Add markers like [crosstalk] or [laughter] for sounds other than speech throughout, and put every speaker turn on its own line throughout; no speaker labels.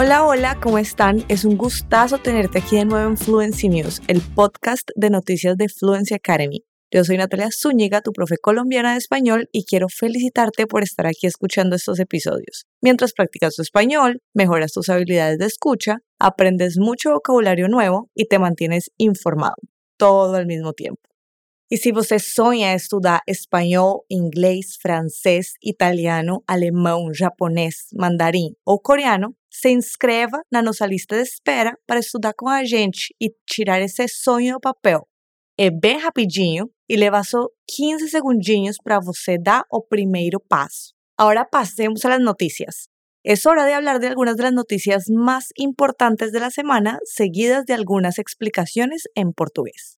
Hola, hola, ¿cómo están? Es un gustazo tenerte aquí de nuevo en Fluency News, el podcast de noticias de Fluency Academy. Yo soy Natalia Zúñiga, tu profe colombiana de español, y quiero felicitarte por estar aquí escuchando estos episodios. Mientras practicas tu español, mejoras tus habilidades de escucha, aprendes mucho vocabulario nuevo y te mantienes informado, todo al mismo tiempo. E se você sonha estudar espanhol, inglês, francês, italiano, alemão, japonês, mandarim ou coreano, se inscreva na nossa lista de espera para estudar com a gente e tirar esse sonho do papel. É bem rapidinho e leva só 15 segundinhos para você dar o primeiro passo. Agora passemos a las noticias. Es hora de hablar de algunas de las noticias más importantes de la semana, seguidas de algunas explicaciones en portugués.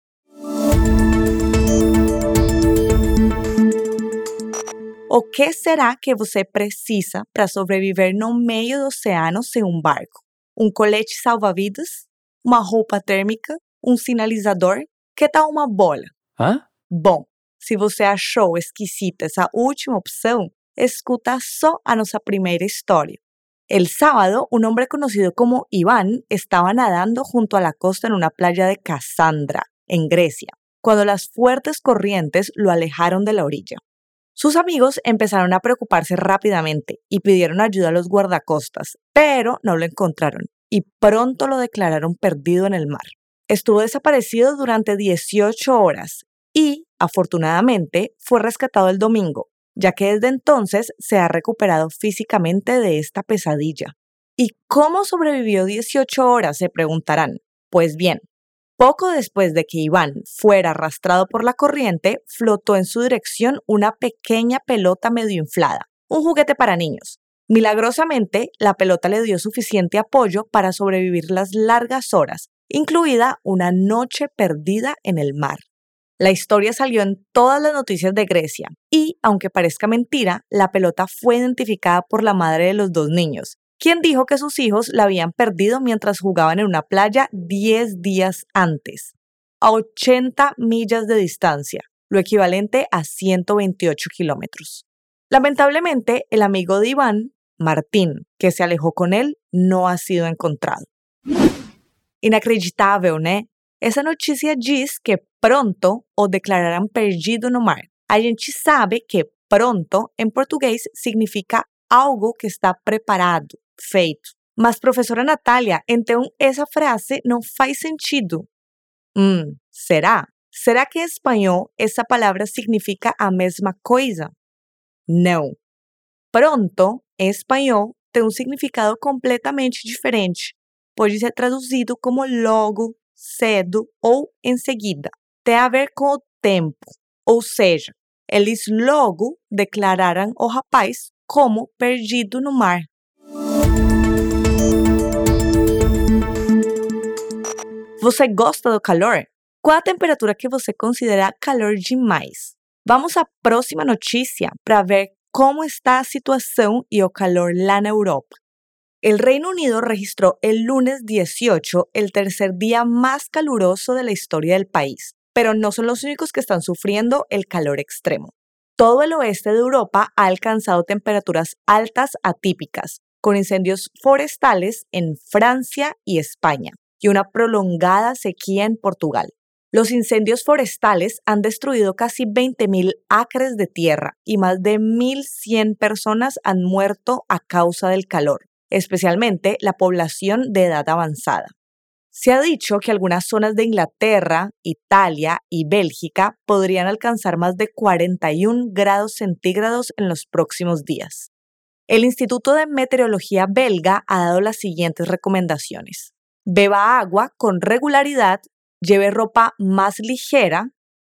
O que será que você precisa para sobreviver no meio do oceano sem um barco? Um colete salva-vidas? Uma roupa térmica? Um sinalizador? Que tal uma bola?
Hã?
Bom, se você achou esquisita essa última opção, escuta só a nossa primeira história. El sábado, un hombre conocido como Iván estaba nadando junto a la costa en una playa de Cassandra, en Grecia, cuando las fuertes corrientes lo alejaron de la orilla. Sus amigos empezaron a preocuparse rápidamente y pidieron ayuda a los guardacostas, pero no lo encontraron y pronto lo declararon perdido en el mar. Estuvo desaparecido durante 18 horas y, afortunadamente, fue rescatado el domingo, ya que desde entonces se ha recuperado físicamente de esta pesadilla. ¿Y cómo sobrevivió 18 horas? se preguntarán. Pues bien, poco después de que Iván fuera arrastrado por la corriente, flotó en su dirección una pequeña pelota medio inflada, un juguete para niños. Milagrosamente, la pelota le dio suficiente apoyo para sobrevivir las largas horas, incluida una noche perdida en el mar. La historia salió en todas las noticias de Grecia y, aunque parezca mentira, la pelota fue identificada por la madre de los dos niños, quien dijo que sus hijos la habían perdido mientras jugaban en una playa 10 días antes, a 80 millas de distancia, lo equivalente a 128 kilómetros. Lamentablemente, el amigo de Iván, Martín, que se alejó con él, no ha sido encontrado. Inacreditável, ¿no? Essa notícia diz que pronto o declararán perdido no mar. A gente sabe que pronto, em português, significa algo que está preparado, feito. Mas, professora Natália, então essa frase não faz sentido. Hum, será? Será que em espanhol essa palavra significa a mesma coisa? Não. Pronto, em espanhol, tem um significado completamente diferente. Pode ser traduzido como logo, cedo ou em seguida. Tem a ver com o tempo. Ou seja, eles logo declararam o rapaz como perdido no mar. Você gosta do calor? Qual a temperatura que você considera calor demais? Vamos à próxima notícia para ver como está a situação e o calor lá na Europa. El Reino Unido registró el lunes 18 el tercer día más caluroso de la historia del país, pero no son los únicos que están sufriendo el calor extremo. Todo el oeste de Europa ha alcanzado temperaturas altas atípicas, con incendios forestales en Francia y España y una prolongada sequía en Portugal. Los incendios forestales han destruido casi 20.000 acres de tierra y más de 1.100 personas han muerto a causa del calor, especialmente la población de edad avanzada. Se ha dicho que algunas zonas de Inglaterra, Italia y Bélgica podrían alcanzar más de 41 grados centígrados en los próximos días. El Instituto de Meteorología belga ha dado las siguientes recomendaciones. Beba agua con regularidad, lleve ropa más ligera,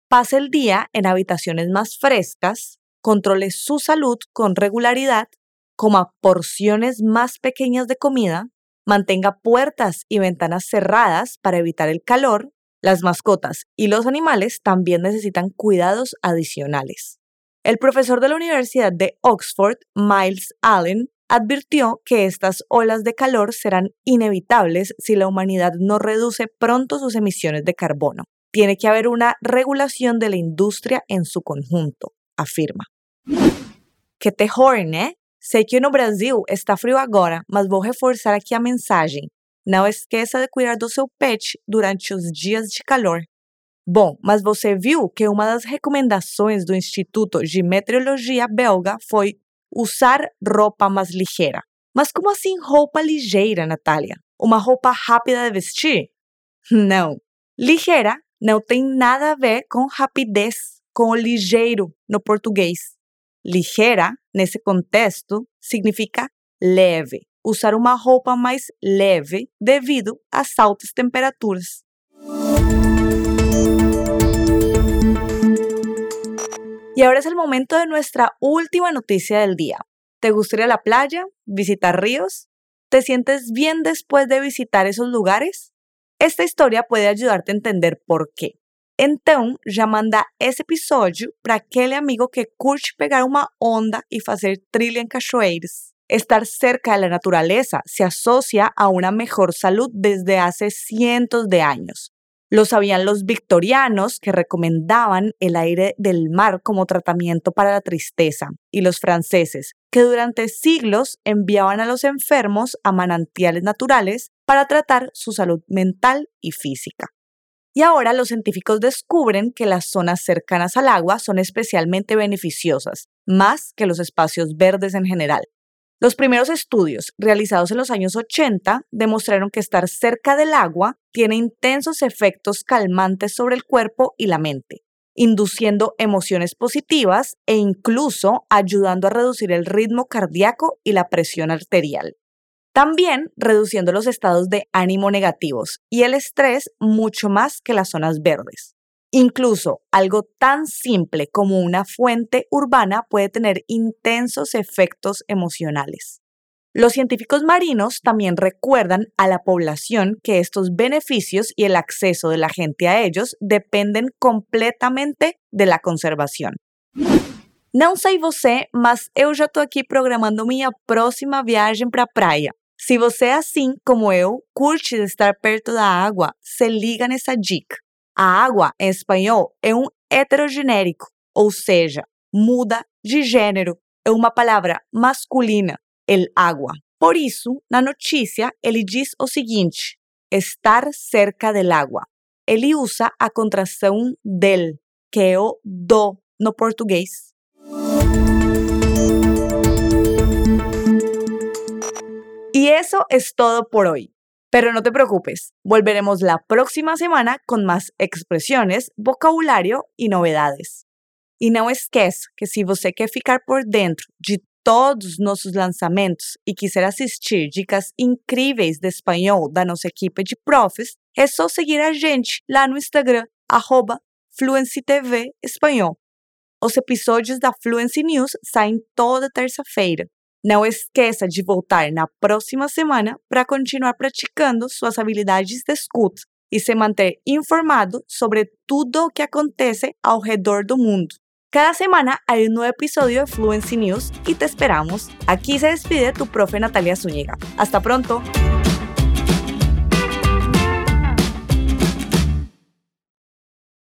pase el día en habitaciones más frescas, controle su salud con regularidad, coma porciones más pequeñas de comida, mantenga puertas y ventanas cerradas para evitar el calor, las mascotas y los animales también necesitan cuidados adicionales. El profesor de la Universidad de Oxford, Miles Allen, advirtió que estas olas de calor serán inevitables si la humanidad no reduce pronto sus emisiones de carbono. Tiene que haber una regulación de la industria en su conjunto, afirma. Que te horne, Sei que no Brasil está frio agora, mas vou reforçar aqui a mensagem. Não esqueça de cuidar do seu pet durante os dias de calor. Bom, mas você viu que uma das recomendações do Instituto de Meteorologia belga foi usar roupa mais ligeira. Mas como assim roupa ligeira, Natália? Uma roupa rápida de vestir? [laughs] Não. Ligeira não tem nada a ver com rapidez, com o ligeiro no português. Ligeira, nesse contexto, significa leve, usar uma roupa mais leve devido às altas temperaturas. Y ahora es el momento de nuestra última noticia del día. ¿Te gustaría la playa? ¿Visitar ríos? ¿Te sientes bien después de visitar esos lugares? Esta história puede ayudarte a entender por qué. Então, já manda esse episódio para aquele amigo que curte pegar uma onda e fazer trilha em cachoeiras. Estar cerca da natureza se associa a uma melhor saúde desde há cientos de anos. Lo sabían los victorianos que recomendaban el aire del mar como tratamiento para la tristeza y los franceses que durante siglos enviaban a los enfermos a manantiales naturales para tratar su salud mental y física. Y ahora los científicos descubren que las zonas cercanas al agua son especialmente beneficiosas, más que los espacios verdes en general. Los primeros estudios, realizados en los años 80, demostraron que estar cerca del agua tiene intensos efectos calmantes sobre el cuerpo y la mente, induciendo emociones positivas e incluso ayudando a reducir el ritmo cardíaco y la presión arterial. También reduciendo los estados de ánimo negativos y el estrés mucho más que las zonas verdes. Incluso algo tan simple como una fuente urbana puede tener intensos efectos emocionales. Los científicos marinos también recuerdan a la población que estos beneficios y el acceso de la gente a ellos dependen completamente de la conservación. Não sei você, mas eu já estou aqui programando minha próxima viagem para a praia. Se você assim como eu, curte estar perto da água, se liga nessa dica. A água, em espanhol, é um heterogenérico, ou seja, muda de gênero. É uma palavra masculina, el agua. Por isso, na notícia, ele diz o seguinte: estar cerca del agua. Ele usa a contração del, que é o do no português. Y eso es todo por hoy. Pero no te preocupes, volveremos la próxima semana con más expresiones, vocabulario e novidades. E não esquece que se você quer ficar por dentro de todos os nossos lançamentos e quiser assistir dicas incríveis de espanhol da nossa equipe de profs, é só seguir a gente lá no Instagram, arroba Espanhol. Os episódios da Fluency News saem toda terça-feira. Não esqueça de voltar na próxima semana para continuar praticando suas habilidades de escuta e se manter informado sobre tudo o que acontece ao redor do mundo. Cada semana hay un nuevo episodio de Fluency News y te esperamos. Aquí se despide tu profe Natalia Zúñiga. Hasta pronto.